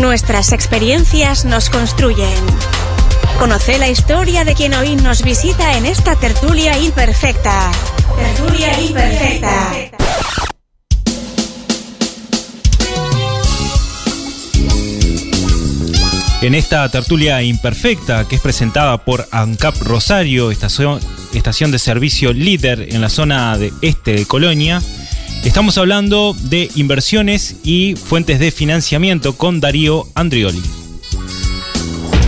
Nuestras experiencias nos construyen. Conoce la historia de quien hoy nos visita en esta tertulia imperfecta. Tertulia imperfecta. En esta tertulia imperfecta que es presentada por ANCAP Rosario, estación, estación de servicio líder en la zona de este de Colonia, estamos hablando de inversiones y fuentes de financiamiento con Darío Andrioli.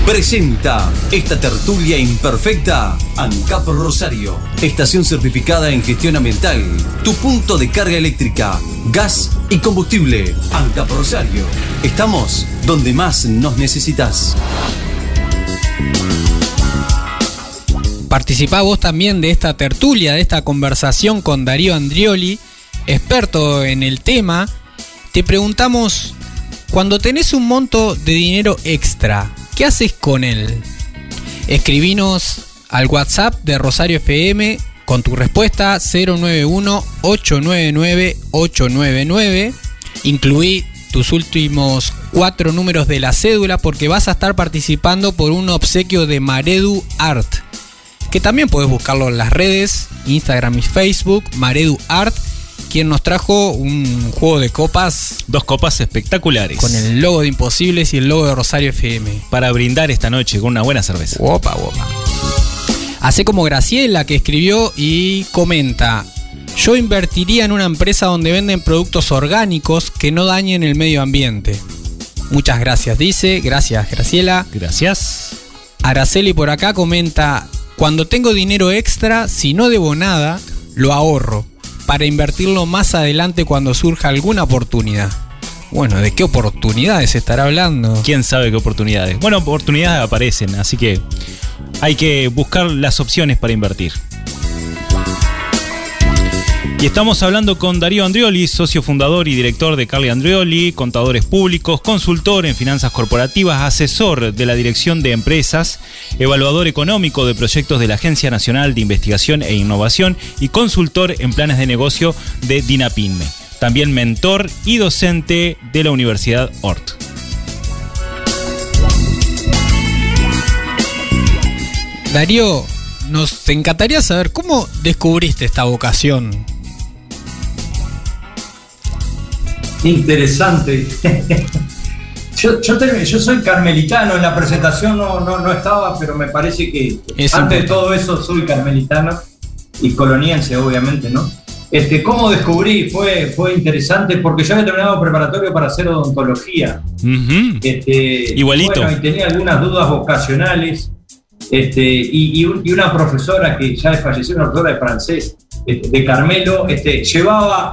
Presenta esta tertulia imperfecta ANCAP Rosario, estación certificada en gestión ambiental, tu punto de carga eléctrica, gas y combustible. ANCAP Rosario, estamos donde más nos necesitas. Participá vos también de esta tertulia, de esta conversación con Darío Andrioli, experto en el tema. Te preguntamos, cuando tenés un monto de dinero extra, ¿Qué haces con él? Escribinos al WhatsApp de Rosario FM con tu respuesta 091-899-899. Incluí tus últimos cuatro números de la cédula porque vas a estar participando por un obsequio de Maredu Art. Que también puedes buscarlo en las redes, Instagram y Facebook, Maredu Art quien nos trajo un juego de copas. Dos copas espectaculares. Con el logo de Imposibles y el logo de Rosario FM. Para brindar esta noche con una buena cerveza. Opa, opa. Hace como Graciela que escribió y comenta. Yo invertiría en una empresa donde venden productos orgánicos que no dañen el medio ambiente. Muchas gracias, dice. Gracias, Graciela. Gracias. Araceli por acá comenta, cuando tengo dinero extra, si no debo nada, lo ahorro para invertirlo más adelante cuando surja alguna oportunidad. Bueno, ¿de qué oportunidades estará hablando? ¿Quién sabe qué oportunidades? Bueno, oportunidades aparecen, así que hay que buscar las opciones para invertir. Y estamos hablando con Darío Andrioli, socio fundador y director de Carly Andrioli, contadores públicos, consultor en finanzas corporativas, asesor de la Dirección de Empresas, evaluador económico de proyectos de la Agencia Nacional de Investigación e Innovación y consultor en planes de negocio de DINAPINME. También mentor y docente de la Universidad ORT. Darío, nos encantaría saber cómo descubriste esta vocación Interesante. yo, yo, soy carmelitano, en la presentación no, no, estaba, pero me parece que antes de todo eso soy carmelitano y coloniense, obviamente, ¿no? Este, ¿Cómo descubrí? Fue, fue interesante porque yo había terminado preparatorio para hacer odontología. Este, Igualito. y tenía algunas dudas vocacionales. Este, y, una profesora que ya falleció, una profesora de francés, este, de Carmelo, este, llevaba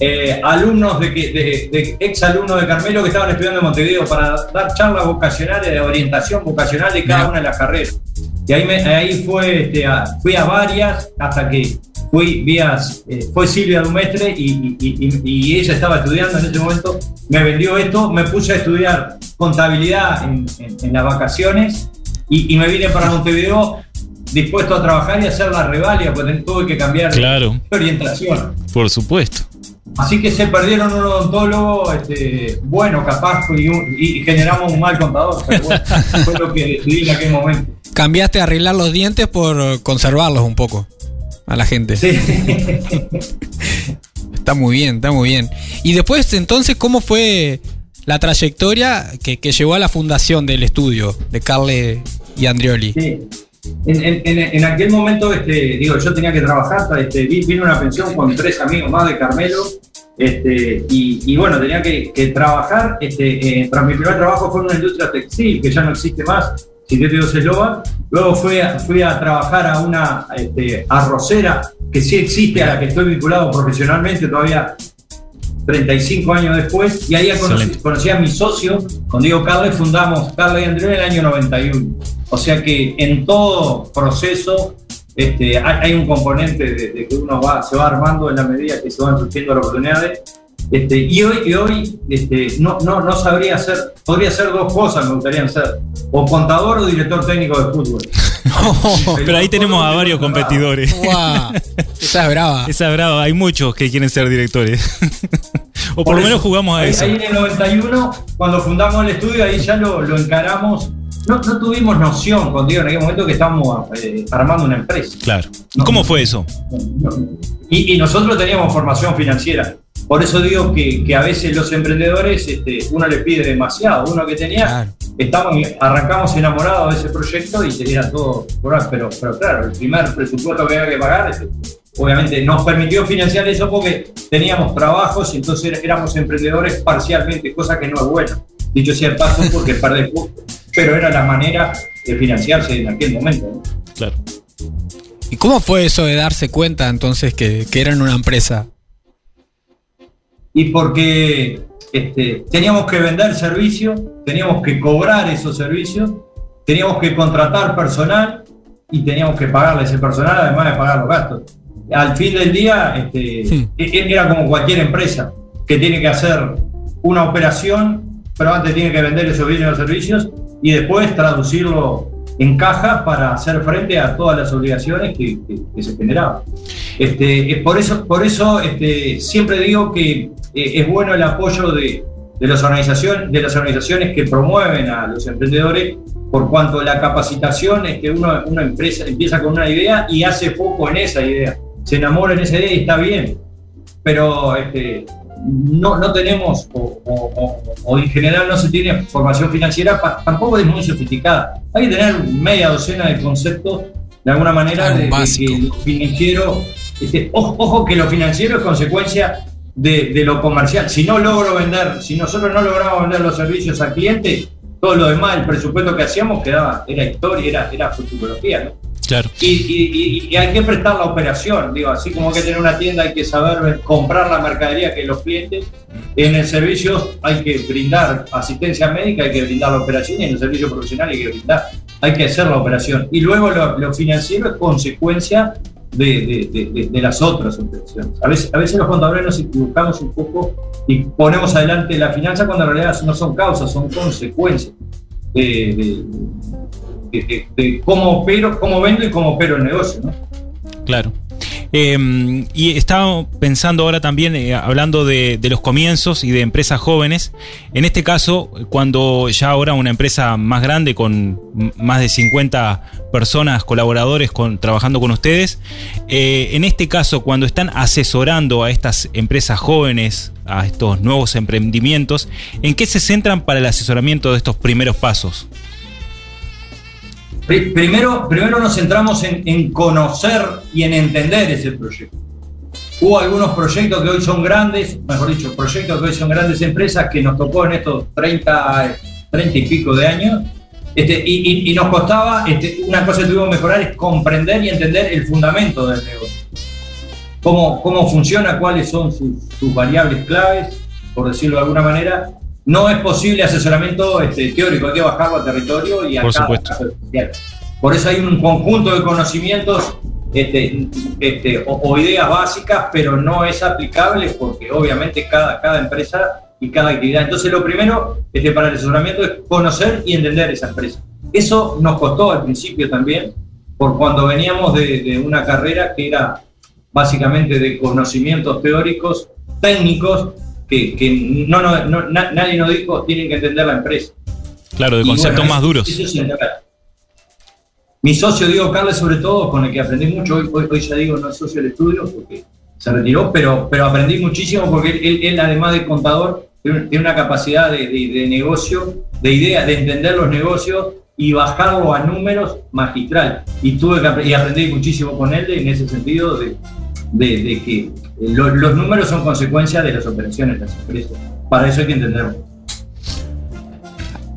eh, alumnos de, de, ex alumnos de Carmelo que estaban estudiando en Montevideo para dar charlas vocacionales de orientación vocacional de cada una de las carreras. Y ahí, ahí fue, este, fui a varias hasta que fui vías, eh, fue Silvia Dumestre y, y, ella estaba estudiando en ese momento, me vendió esto, me puse a estudiar contabilidad en, en las vacaciones y, me vine para Montevideo dispuesto a trabajar y hacer la revalia, porque tuve que cambiar de orientación. Por supuesto. Así que se perdieron un odontólogo este, bueno, capaz, y, generamos un mal contador. Pero bueno, fue lo que decidí en aquel momento. Cambiaste a arreglar los dientes por conservarlos un poco a la gente. Sí. está muy bien, está muy bien. Y después, entonces, ¿cómo fue la trayectoria que, que llevó a la fundación del estudio de Carle y Andrioli? Sí. En, aquel momento, este, digo, yo tenía que trabajar, este, vine una pensión con tres amigos más de Carmelo, este, y, bueno, tenía que, trabajar. Este, eh, tras mi primer trabajo fue en una industria textil que ya no existe más, Sintéticos Esloba. Luego fui a, fui a trabajar a una este, arrocera que sí existe, a la que estoy vinculado profesionalmente todavía 35 años después, y ahí conocí, a mi socio, con Diego Carles, fundamos Carles y Andrés en el año 91. O sea que en todo proceso este, hay, un componente de, que uno va, se va armando en la medida que se van surgiendo las oportunidades. Este, y hoy, y hoy este, no, no, no sabría hacer, podría hacer dos cosas, me gustaría ser, o contador o director técnico de fútbol. pero ahí tenemos a varios competidores. Esa es brava. Esa es brava, hay muchos que quieren ser directores. o por, lo menos jugamos a ahí, eso. Ahí en el 91, cuando fundamos el estudio, ahí ya lo, lo encaramos. No, no, tuvimos noción, cuando digo en aquel momento que estábamos eh, armando una empresa. Claro. ¿Cómo fue eso? Y, y, nosotros teníamos formación financiera. Por eso digo que, que a veces los emprendedores, este, uno les pide demasiado. Uno que tenía, claro. estamos, arrancamos enamorados de ese proyecto y era todo por pero, pero claro, el primer presupuesto que había que pagar, este, obviamente nos permitió financiar eso porque teníamos trabajos y entonces éramos emprendedores parcialmente, cosa que no es bueno. Dicho sea el paso, porque perdés pero era la manera de financiarse en aquel momento. ¿no? Claro. ¿Y cómo fue eso de darse cuenta entonces que, que eran una empresa? Y porque este, teníamos que vender servicios, teníamos que cobrar esos servicios, teníamos que contratar personal y teníamos que pagarle ese personal además de pagar los gastos. Al fin del día este, sí. era como cualquier empresa que tiene que hacer una operación, pero antes tiene que vender esos bienes o servicios y después traducirlo en caja para hacer frente a todas las obligaciones que, se generaban. Este, por eso, por eso este, siempre digo que eh, es bueno el apoyo de, de, las organizaciones, de las organizaciones que promueven a los emprendedores, por cuanto la capacitación es que uno, una empresa empieza con una idea y hace poco en esa idea, se enamora en esa idea y está bien, pero este, no, no tenemos, o, o, o, en general no se tiene formación financiera, pa, tampoco es muy sofisticada. Hay que tener media docena de conceptos, de alguna manera, de, de, que lo financiero, este, ojo, ojo, que lo financiero es consecuencia de, de, lo comercial. Si no logro vender, si nosotros no logramos vender los servicios al cliente, todo lo demás, el presupuesto que hacíamos quedaba, era historia, era, era futurología, ¿no? Claro. Y, y, y, hay que prestar la operación, digo, así como que tener una tienda hay que saber comprar la mercadería que los clientes, en el servicio hay que brindar asistencia médica, hay que brindar la operación y en el servicio profesional hay que brindar, hay que hacer la operación. Y luego lo, lo financiero es consecuencia de, de, de, de, las otras operaciones. A veces, a veces los contadores nos equivocamos un poco y ponemos adelante la finanza cuando en realidad no son causas, son consecuencias de, de, cómo opero, cómo vendo y cómo opero el negocio. ¿no? Claro. Eh, y estaba pensando ahora también, eh, hablando de, los comienzos y de empresas jóvenes, en este caso, cuando ya ahora una empresa más grande con más de 50 personas, colaboradores trabajando con ustedes, eh, en este caso, cuando están asesorando a estas empresas jóvenes, a estos nuevos emprendimientos, ¿en qué se centran para el asesoramiento de estos primeros pasos? Primero, primero nos centramos en, en, conocer y en entender ese proyecto. Hubo algunos proyectos que hoy son grandes, mejor dicho, proyectos que hoy son grandes empresas que nos tocó en estos 30, 30 y pico de años. Este, y, y, y, nos costaba, este, una cosa que tuvimos que mejorar es comprender y entender el fundamento del negocio. Cómo, cómo funciona, cuáles son sus, sus variables claves, por decirlo de alguna manera, no es posible asesoramiento este, teórico, hay que bajarlo a territorio y a Por supuesto. Por eso hay un conjunto de conocimientos este, este, o, o, ideas básicas, pero no es aplicable porque obviamente cada, cada empresa y cada actividad. Entonces lo primero este, para el asesoramiento es conocer y entender esa empresa. Eso nos costó al principio también, por cuando veníamos de, de una carrera que era básicamente de conocimientos teóricos, técnicos, que, que no, no, no, nadie nos dijo tienen que entender la empresa. Claro, de y conceptos bueno, más duros. Eso es Mi socio Diego Carles, sobre todo, con el que aprendí mucho, hoy, hoy, hoy, ya digo, no es socio del estudio porque se retiró, pero, pero aprendí muchísimo porque él, él además de contador, tiene una capacidad de, de, de negocio, de idea, de entender los negocios y bajarlo a números magistral. Y tuve que y aprendí muchísimo con él en ese sentido de, de, de que los, números son consecuencia de las operaciones las empresas. Para eso hay que entenderlo.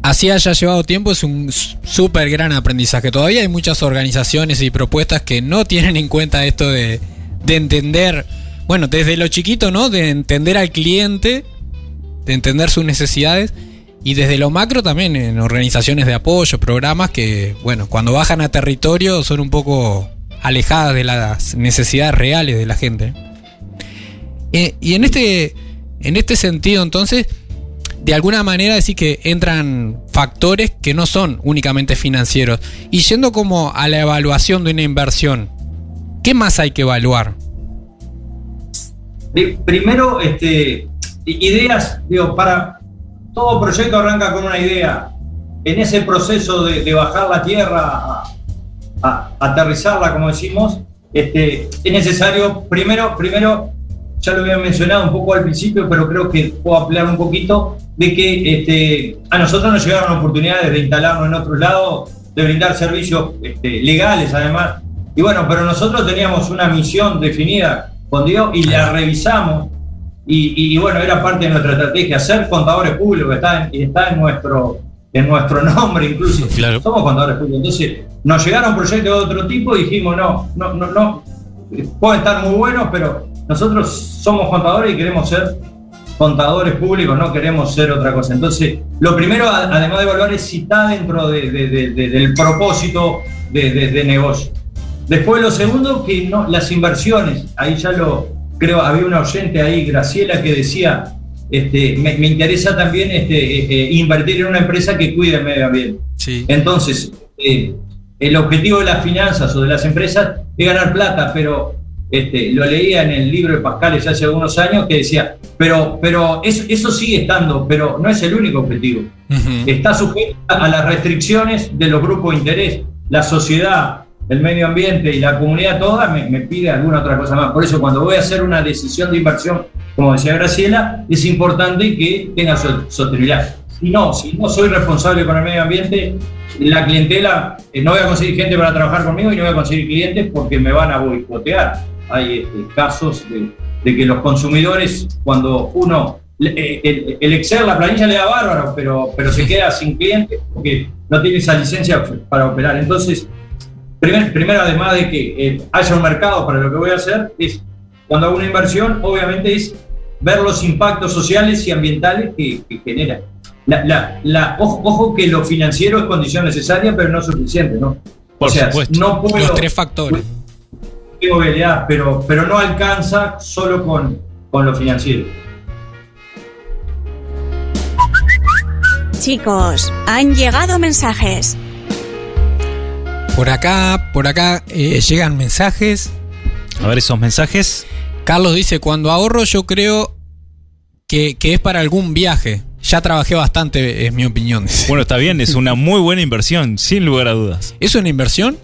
Así haya llevado tiempo es un súper gran aprendizaje. Todavía hay muchas organizaciones y propuestas que no tienen en cuenta esto de, de entender, bueno, desde lo chiquito, ¿no? De entender al cliente, de entender sus necesidades. Y desde lo macro también en organizaciones de apoyo, programas que, bueno, cuando bajan a territorio son un poco alejadas de las necesidades reales de la gente. Eh, y en este, en este sentido, entonces, de alguna manera decir que entran factores que no son únicamente financieros. Y yendo como a la evaluación de una inversión, ¿qué más hay que evaluar? Primero, este, ideas, digo, para todo proyecto arranca con una idea. En ese proceso de, bajar la tierra aterrizarla, como decimos, este, es necesario, primero, primero, ya lo había mencionado un poco al principio, pero creo que puedo ampliar un poquito, de que este, a nosotros nos llegaron oportunidades de instalarnos en otro lado, de brindar servicios este, legales además. Y bueno, pero nosotros teníamos una misión definida con Dios y la revisamos. Y, bueno, era parte de nuestra estrategia, ser contadores públicos, está en, está en, nuestro, en nuestro nombre incluso. Somos contadores públicos. Entonces, nos llegaron proyectos de otro tipo y dijimos, no, no, no, no, pueden estar muy buenos, pero nosotros somos contadores y queremos ser contadores públicos, no queremos ser otra cosa. Entonces, lo primero, además de evaluar, es si está dentro del propósito de, negocio. Después, lo segundo, que no, las inversiones, ahí ya lo, creo, había una oyente ahí, Graciela, que decía, este, me, interesa también este, eh, eh, invertir en una empresa que cuide el medio ambiente. Entonces, eh, el objetivo de las finanzas o de las empresas es ganar plata, pero este, lo leía en el libro de Pascal hace algunos años que decía, pero, pero eso, eso sigue estando, pero no es el único objetivo. Está sujeto a las restricciones de los grupos de interés. La sociedad, el medio ambiente y la comunidad toda me, pide alguna otra cosa más. Por eso cuando voy a hacer una decisión de inversión, como decía Graciela, es importante que tenga sostenibilidad. Si no, si no soy responsable con el medio ambiente, la clientela, eh, no voy a conseguir gente para trabajar conmigo y no voy a conseguir clientes porque me van a boicotear. Hay este, casos de, que los consumidores, cuando uno, eh, el, Excel, la planilla le da bárbaro, pero, pero se queda sin clientes porque no tiene esa licencia para operar. Entonces, primero, además de que eh, haya un mercado para lo que voy a hacer, es cuando hago una inversión, obviamente es ver los impactos sociales y ambientales que, genera. La, ojo, que lo financiero es condición necesaria, pero no suficiente, ¿no? Por supuesto. No puedo, los tres factores. pero, pero no alcanza solo con, con lo financiero. Chicos, han llegado mensajes. Por acá, por acá eh, llegan mensajes. A ver esos mensajes. Carlos dice, cuando ahorro yo creo que, es para algún viaje. Ya trabajé bastante, es mi opinión. Bueno, está bien, es una muy buena inversión, sin lugar a dudas. ¿Es una inversión?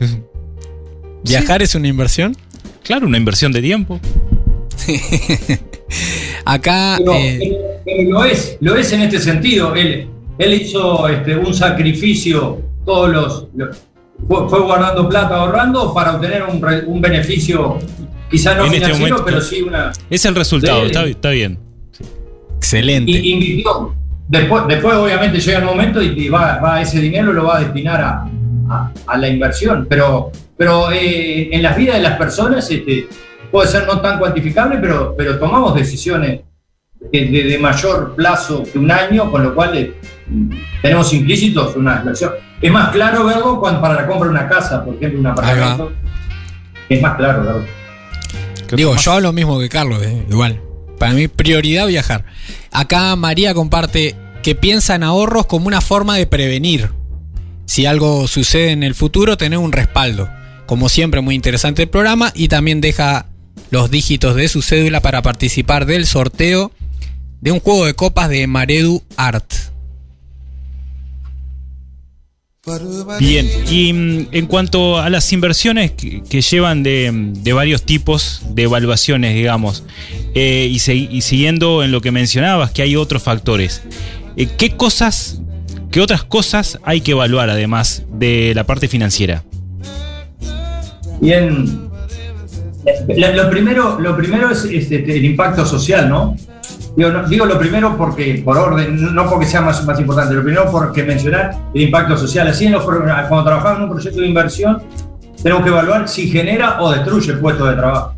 ¿Viajar es una inversión? Claro, una inversión de tiempo. Acá... Eh, lo es, lo es en este sentido. Él, él hizo este, un sacrificio todos los fue, guardando plata, ahorrando para obtener un, beneficio, quizá no este financiero, pero sí una. Es el resultado, está, bien. Excelente. Y invirtió. Después, después, obviamente, llega el momento y, va, ese dinero lo va a destinar a, la inversión. Pero, pero eh, en las vidas de las personas este, puede ser no tan cuantificable, pero, pero tomamos decisiones de, mayor plazo que un año, con lo cual eh, tenemos implícitos una inversión. Es más claro verlo cuando para la compra de una casa, por ejemplo, un apartamento. Es más claro verlo. Digo, yo hablo lo mismo que Carlos, eh, igual. Para mí, prioridad viajar. Acá María comparte que piensa en ahorros como una forma de prevenir. Si algo sucede en el futuro, tener un respaldo. Como siempre, muy interesante el programa y también deja los dígitos de su cédula para participar del sorteo de un juego de copas de Maredu Art. Bien, y mm, en cuanto a las inversiones que, llevan de, varios tipos de evaluaciones, digamos, eh, y, siguiendo en lo que mencionabas, que hay otros factores, eh, ¿qué cosas, qué otras cosas hay que evaluar además de la parte financiera? Bien, lo, primero, lo primero es este, el impacto social, ¿no? Digo, lo primero porque, por orden, no porque sea más, más importante, lo primero porque mencionar el impacto social. Así, en los, cuando trabajamos en un proyecto de inversión, tenemos que evaluar si genera o destruye el puesto de trabajo.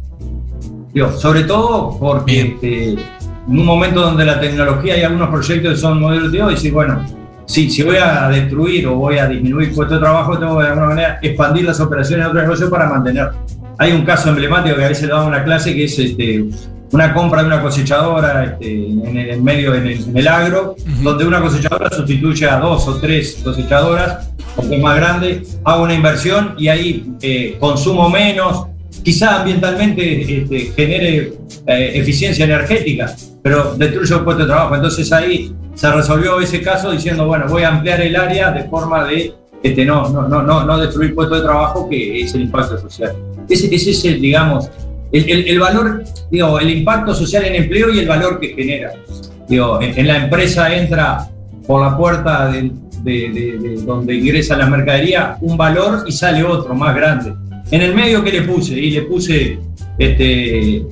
Digo, sobre todo porque este, en un momento donde la tecnología y algunos proyectos que son modelos de hoy, decir, bueno, si, si voy a destruir o voy a disminuir puesto de trabajo, tengo que de alguna manera expandir las operaciones de otro negocio para mantener. Hay un caso emblemático que a veces le damos una clase que es este, una compra de una cosechadora este, en el medio, en el, agro, donde una cosechadora sustituye a dos o tres cosechadoras, porque es más grande, hago una inversión y ahí eh, consumo menos, quizá ambientalmente este, genere eh, eficiencia energética, pero destruye el puesto de trabajo. Entonces ahí se resolvió ese caso diciendo, bueno, voy a ampliar el área de forma de este, no, no, no, no, no destruir puestos de trabajo, que es el impacto social. Ese, ese es el, digamos, el, el, valor, digo, el impacto social en empleo y el valor que genera. Digo, en, en la empresa entra por la puerta de, de, de, donde ingresa la mercadería un valor y sale otro más grande. En el medio que le puse, y le puse este,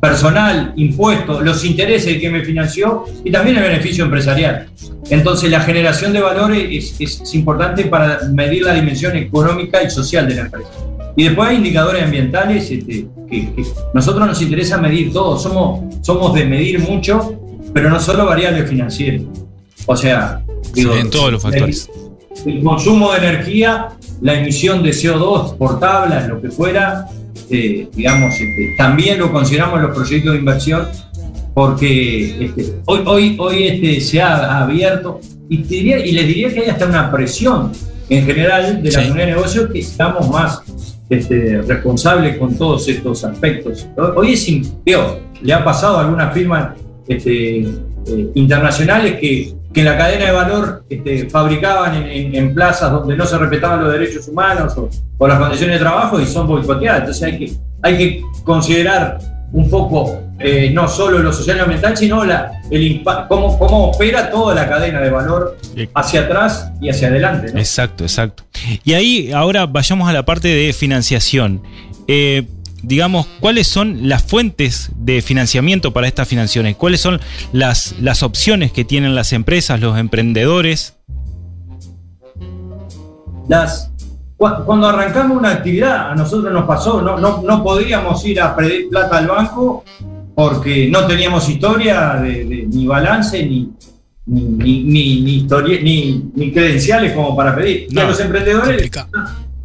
personal, impuestos, los intereses que me financió y también el beneficio empresarial. Entonces la generación de valores es, es importante para medir la dimensión económica y social de la empresa. Y después hay indicadores ambientales este, que, que, nosotros nos interesa medir todo, somos, somos de medir mucho, pero no solo variables financieras. O sea, digo, en todos los factores. El, el, consumo de energía, la emisión de CO2 por tablas, lo que fuera, eh, digamos, este, también lo consideramos los proyectos de inversión porque este, hoy, hoy, hoy este, se ha abierto y, diría, y les diría que hay hasta una presión en general de la sí. comunidad de negocios que estamos más este, responsables con todos estos aspectos. Hoy es, digo, le ha pasado a algunas firmas este, eh, internacionales que, que, en la cadena de valor este, fabricaban en, plazas donde no se respetaban los derechos humanos o, o, las condiciones de trabajo y son boicoteadas. Entonces hay que, hay que considerar un poco eh, no solo lo social y ambiental, sino la, el cómo, cómo opera toda la cadena de valor hacia atrás y hacia adelante. ¿no? Exacto, exacto. Y ahí ahora vayamos a la parte de financiación. Eh, digamos, ¿cuáles son las fuentes de financiamiento para estas financiaciones? ¿Cuáles son las, las opciones que tienen las empresas, los emprendedores? Las, cuando arrancamos una actividad, a nosotros nos pasó, no, no, no podíamos ir a pedir plata al banco porque no teníamos historia de, de, ni balance ni, ni, ni, ni, historia, ni, ni credenciales como para pedir. No, y a los emprendedores complicado.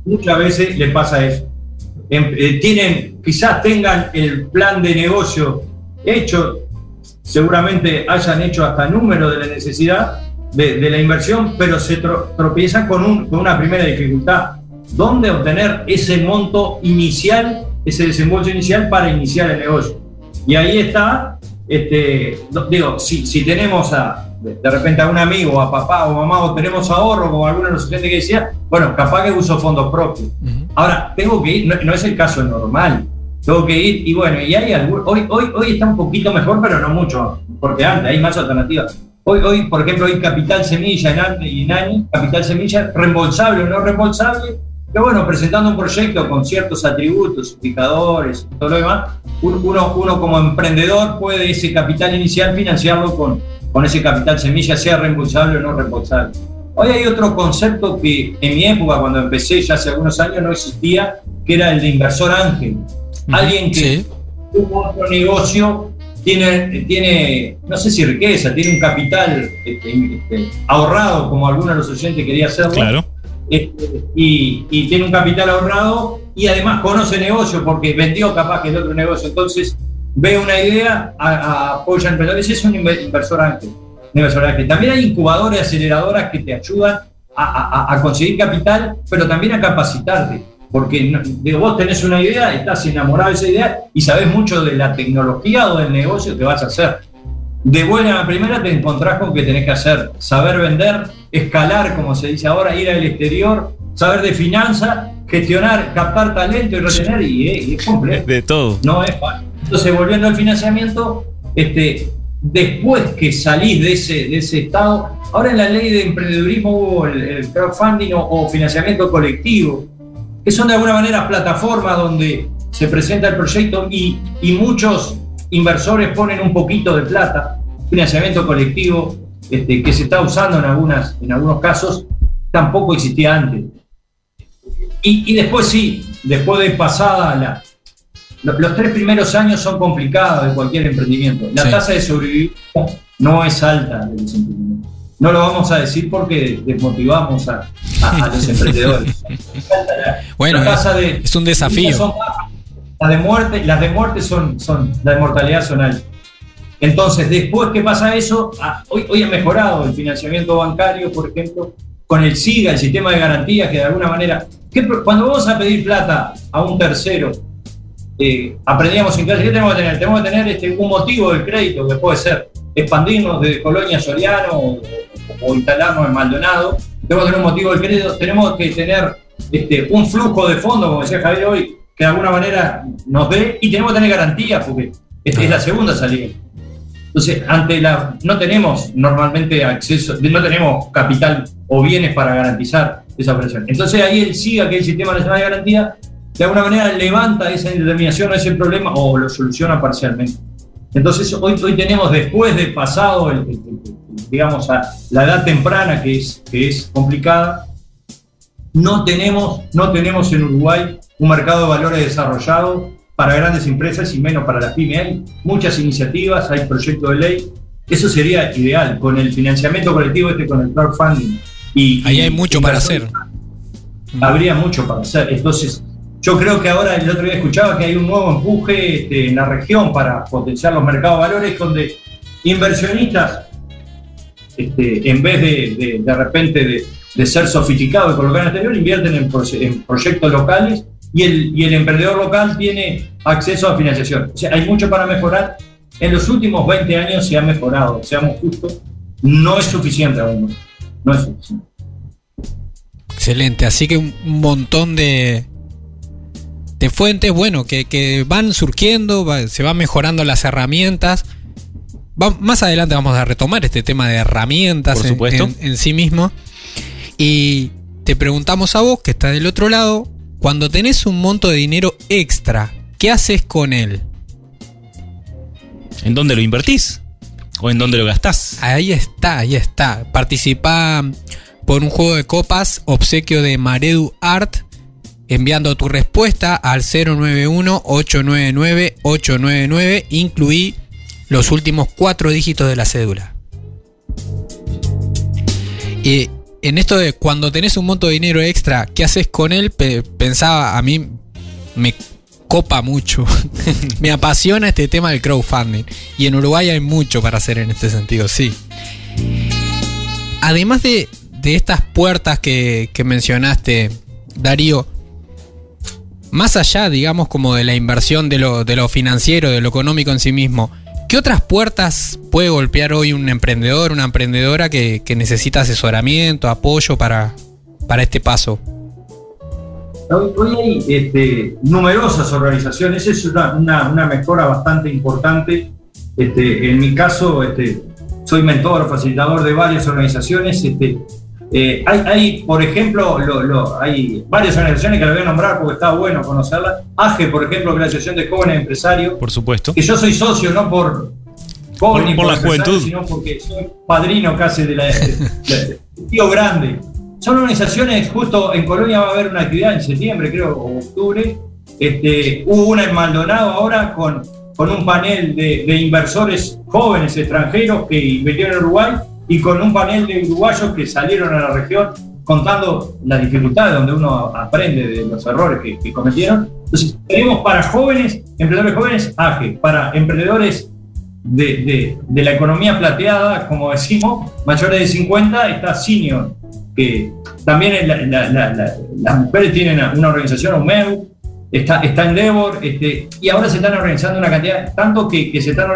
muchas veces les pasa eso. Eh, tienen, quizás tengan el plan de negocio hecho, seguramente hayan hecho hasta número de la necesidad de, de la inversión, pero se tro, tropiezan con, un, con una primera dificultad. ¿Dónde obtener ese monto inicial, ese desembolso inicial para iniciar el negocio? Y ahí está, este, digo, si, si tenemos a, de repente a un amigo, a papá o mamá, o tenemos ahorro, como algunos de los clientes que decía, bueno, capaz que uso fondos propios. Uh -huh. Ahora, tengo que ir, no, no, es el caso normal, tengo que ir, y bueno, y hay algún, hoy, hoy, hoy está un poquito mejor, pero no mucho, porque antes hay más alternativas. Hoy, hoy por ejemplo, hay capital semilla en ANI, y en ANI, capital semilla reembolsable o no reembolsable, pero bueno, presentando un proyecto con ciertos atributos, indicadores, todo lo demás, uno, uno como emprendedor puede ese capital inicial financiarlo con, con ese capital semilla, sea reembolsable o no reembolsable. Hoy hay otro concepto que en mi época, cuando empecé ya hace algunos años, no existía, que era el de inversor ángel. Alguien que sí. tuvo otro negocio, tiene, tiene, no sé si riqueza, tiene un capital este, este, ahorrado, como alguno de los oyentes quería hacerlo. Claro. Y, tiene un capital ahorrado y además conoce negocio porque vendió capaz que es otro negocio. Entonces, ve una idea, apoya emprendedores, es un inversor ángel. También hay incubadores, aceleradoras que te ayudan a, a, a, conseguir capital, pero también a capacitarte. Porque digo, vos tenés una idea, estás enamorado de esa idea y sabés mucho de la tecnología o del negocio que vas a hacer. De buena a primera te encontrás con que tenés que hacer, saber vender, escalar, como se dice ahora, ir al exterior, saber de finanzas, gestionar, captar talento y retener, y, y es complejo. De todo. No es fácil. Entonces, volviendo al financiamiento, este, después que salís de ese, de ese estado, ahora en la ley de emprendedurismo hubo el, el crowdfunding o, o, financiamiento colectivo, que son de alguna manera plataformas donde se presenta el proyecto y, y muchos inversores ponen un poquito de plata, financiamiento colectivo, este, que se está usando en, algunas, en algunos casos, tampoco existía antes. Y, y después sí, después de pasada la, los tres primeros años son complicados de cualquier emprendimiento. La sí. tasa de sobrevivir no es alta del emprendimiento. No lo vamos a decir porque desmotivamos a, a, a los emprendedores. bueno, de, es un desafío. Son, las de muerte, las de muerte son, son, la de mortalidad son altas. Entonces, después que pasa eso, hoy, hoy ha mejorado el financiamiento bancario, por ejemplo, con el SIGA, el sistema de garantías, que de alguna manera, cuando vamos a pedir plata a un tercero, eh, aprendíamos en clase, ¿qué tenemos que tener? Tenemos que tener este, un motivo del crédito, que puede ser expandirnos desde Colonia Soriano o, o instalarnos en Maldonado. Tenemos que tener un motivo del crédito, tenemos que tener este, un flujo de fondos, como decía Javier hoy, que de alguna manera nos dé, y tenemos que tener garantías, porque esta es la segunda salida. Entonces, ante la, no tenemos normalmente acceso, no tenemos capital o bienes para garantizar esa operación. Entonces ahí el SIGA, que es el Sistema Nacional de Garantía, de alguna manera levanta esa indeterminación o ese problema o lo soluciona parcialmente. Entonces hoy, hoy tenemos, después de pasado, digamos, a la edad temprana, que es, que es complicada, no tenemos, no tenemos en Uruguay un mercado de valores desarrollado para grandes empresas y menos para las pymes. Hay muchas iniciativas, hay proyectos de ley. Eso sería ideal, con el financiamiento colectivo, este, con el crowdfunding. Y, Ahí hay mucho para hacer. Habría mucho para hacer. Entonces, yo creo que ahora, el otro día escuchaba que hay un nuevo empuje este, en la región para potenciar los mercados de valores, donde inversionistas, este, en vez de, de, de repente de, de, ser sofisticados y colocar en el exterior, invierten en, en proyectos locales y el, y el emprendedor local tiene acceso a financiación. O sea, hay mucho para mejorar. En los últimos 20 años se ha mejorado, seamos justos, no es suficiente aún. No es suficiente. Excelente, así que un montón de, de fuentes, bueno, que, que van surgiendo, va, se van mejorando las herramientas. Va, más adelante vamos a retomar este tema de herramientas Por supuesto. En, en, en sí mismo. Y te preguntamos a vos, que está del otro lado, cuando tenés un monto de dinero extra, ¿qué haces con él? ¿En dónde lo invertís? ¿O en dónde lo gastás? Ahí está, ahí está. Participa por un juego de copas, obsequio de Maredu Art, enviando tu respuesta al 091-899-899, incluí los últimos cuatro dígitos de la cédula. Y en esto de cuando tenés un monto de dinero extra, ¿qué haces con él? Pensaba, a mí me copa mucho. me apasiona este tema del crowdfunding. Y en Uruguay hay mucho para hacer en este sentido, sí. Además de, de estas puertas que, que, mencionaste, Darío, más allá, digamos, como de la inversión de lo, de lo financiero, de lo económico en sí mismo, ¿Qué otras puertas puede golpear hoy un emprendedor, una emprendedora que, necesita asesoramiento, apoyo para, para este paso? Hoy, hay este, numerosas organizaciones, es una, mejora bastante importante. Este, en mi caso, este, soy mentor, facilitador de varias organizaciones. Eh, hay, hay, por ejemplo, lo, lo, hay varias organizaciones que las voy a nombrar porque está bueno conocerlas. AGE, por ejemplo, que es la Asociación de Jóvenes Empresarios. Por supuesto. Que yo soy socio, no por por, por, por la juventud, sino porque soy padrino casi de la. De, de, tío grande. Son organizaciones, justo en Colonia va a haber una actividad en septiembre, creo, o octubre. Este, hubo una en Maldonado ahora con, con un panel de, de inversores jóvenes extranjeros que invirtieron en Uruguay y con un panel de uruguayos que salieron a la región contando las dificultades donde uno aprende de los errores que, que cometieron. Entonces, tenemos para jóvenes, emprendedores jóvenes, AGE, para emprendedores de, de, de, la economía plateada, como decimos, mayores de 50, está Senior, que también la, la, la, las mujeres tienen una organización, UMEU, está, está Endeavor, este, y ahora se están organizando una cantidad, tanto que, que se están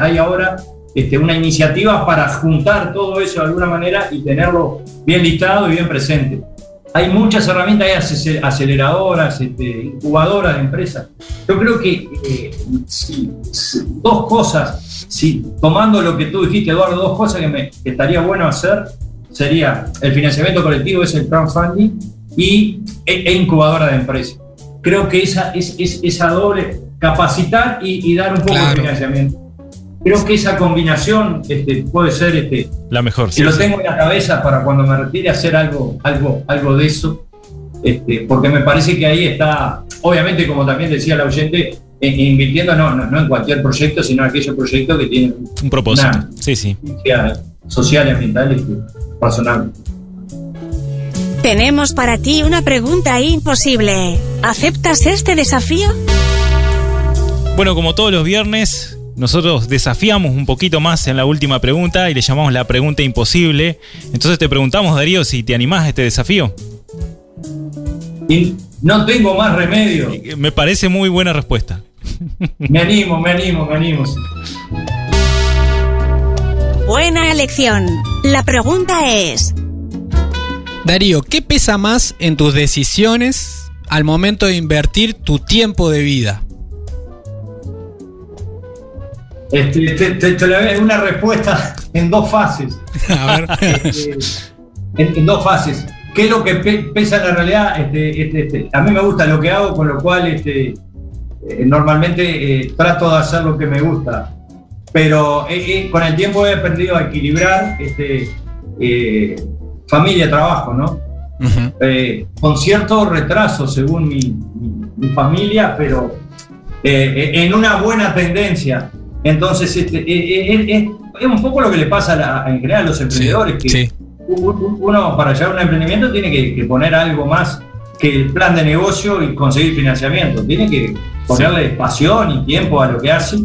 hay ahora este, una iniciativa para juntar todo eso de alguna manera y tenerlo bien listado y bien presente. Hay muchas herramientas, hay aceleradoras, este, incubadoras de empresas. Yo creo que eh, si, dos cosas, si, tomando lo que tú dijiste, Eduardo, dos cosas que, me, que estaría bueno hacer sería el financiamiento colectivo, es el crowdfunding, y e, e incubadora de empresas. Creo que esa, es, es esa doble, capacitar y, y dar un poco claro. de financiamiento creo que esa combinación este, puede ser este, la mejor. Sí, y lo sí. tengo en la cabeza para cuando me retire hacer algo, algo, algo de eso, este, porque me parece que ahí está, obviamente como también decía la oyente, en, invirtiendo no, no, no, en cualquier proyecto, sino en aquellos proyectos que tienen un propósito, una, sí, sí. social y ambiental este, razonable. Tenemos para ti una pregunta imposible. ¿Aceptas este desafío? Bueno, como todos los viernes, nosotros desafiamos un poquito más en la última pregunta y le llamamos la pregunta imposible. Entonces te preguntamos, Darío, si te animás a este desafío. Y no tengo más remedio. Me parece muy buena respuesta. Me animo, me animo, me animo. Buena elección. La pregunta es, Darío, ¿qué pesa más en tus decisiones al momento de invertir tu tiempo de vida? Este, te, te- te la una respuesta en dos fases. A ver. Este, en, en dos fases. ¿Qué es lo que pe- pesa en la realidad? Este, este, este, a mí me gusta lo que hago, con lo cual este, eh, normalmente eh, trato de hacer lo que me gusta. Pero eh, eh, con el tiempo he aprendido a equilibrar este, eh, familia-trabajo, ¿no? Ujú. eh, con cierto retraso según mi, mi- mi familia, pero en una buena tendencia. Entonces, este, eh, eh, es un poco lo que le pasa a la- en general a los Sí, emprendedores, que sí. uno para llevar un emprendimiento tiene que, que poner algo más que el plan de negocio y conseguir financiamiento. Tiene que ponerle pasión y tiempo a lo que hace.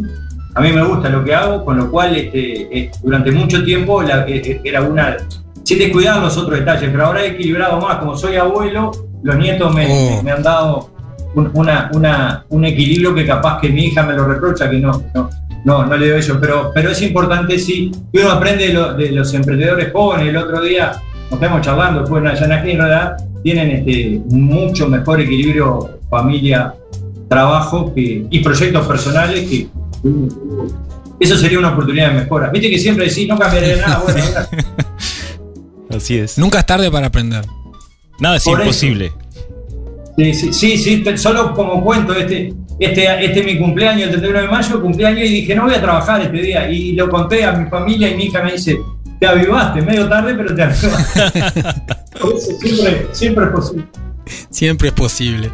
A mí me gusta lo que hago, con lo cual este, eh, durante mucho tiempo la- era una... Sin descuidar los otros detalles, pero ahora he equilibrado más. Como soy abuelo, los nietos me, Oh. me han dado un, una, una- un equilibrio que capaz que mi hija me lo reprocha, que no, no, no, no le doy eso. Pero, pero es importante, sí, que uno aprende de, lo- de los emprendedores jóvenes. El otro día nos estamos charlando, después en Yanaki, en realidad tienen este, mucho mejor equilibrio familia-trabajo y proyectos personales que eso sería una oportunidad de mejora. Viste que siempre decís, no cambiaré nada, bueno, ahora- Así es. Nunca es tarde para aprender. Nada es Por eso. imposible. Sí, sí, sí, solo como cuento, este, este, este es mi cumpleaños, el 31 de mayo, cumpleaños, y dije, no voy a trabajar este día. Y lo conté a mi familia y mi hija me dice, te avivaste, medio tarde, pero te avivaste. Siempre, siempre es posible. Siempre es posible.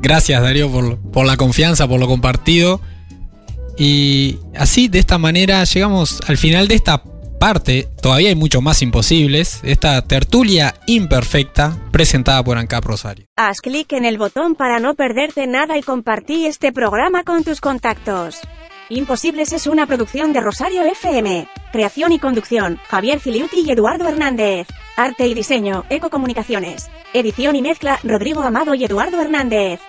Gracias Darío por, por la confianza, por lo compartido. Y así, de esta manera, llegamos al final de esta parte. Todavía hay mucho más imposibles. Esta tertulia imperfecta presentada por ANCAP Rosario. haz clic en el botón para no perderte nada y compartí este programa con tus contactos. Imposibles es una producción de Rosario FM. Creación y conducción, Javier Filiuti y Eduardo Hernández. Arte y diseño, Ecocomunicaciones. Edición y mezcla, Rodrigo Amado y Eduardo Hernández.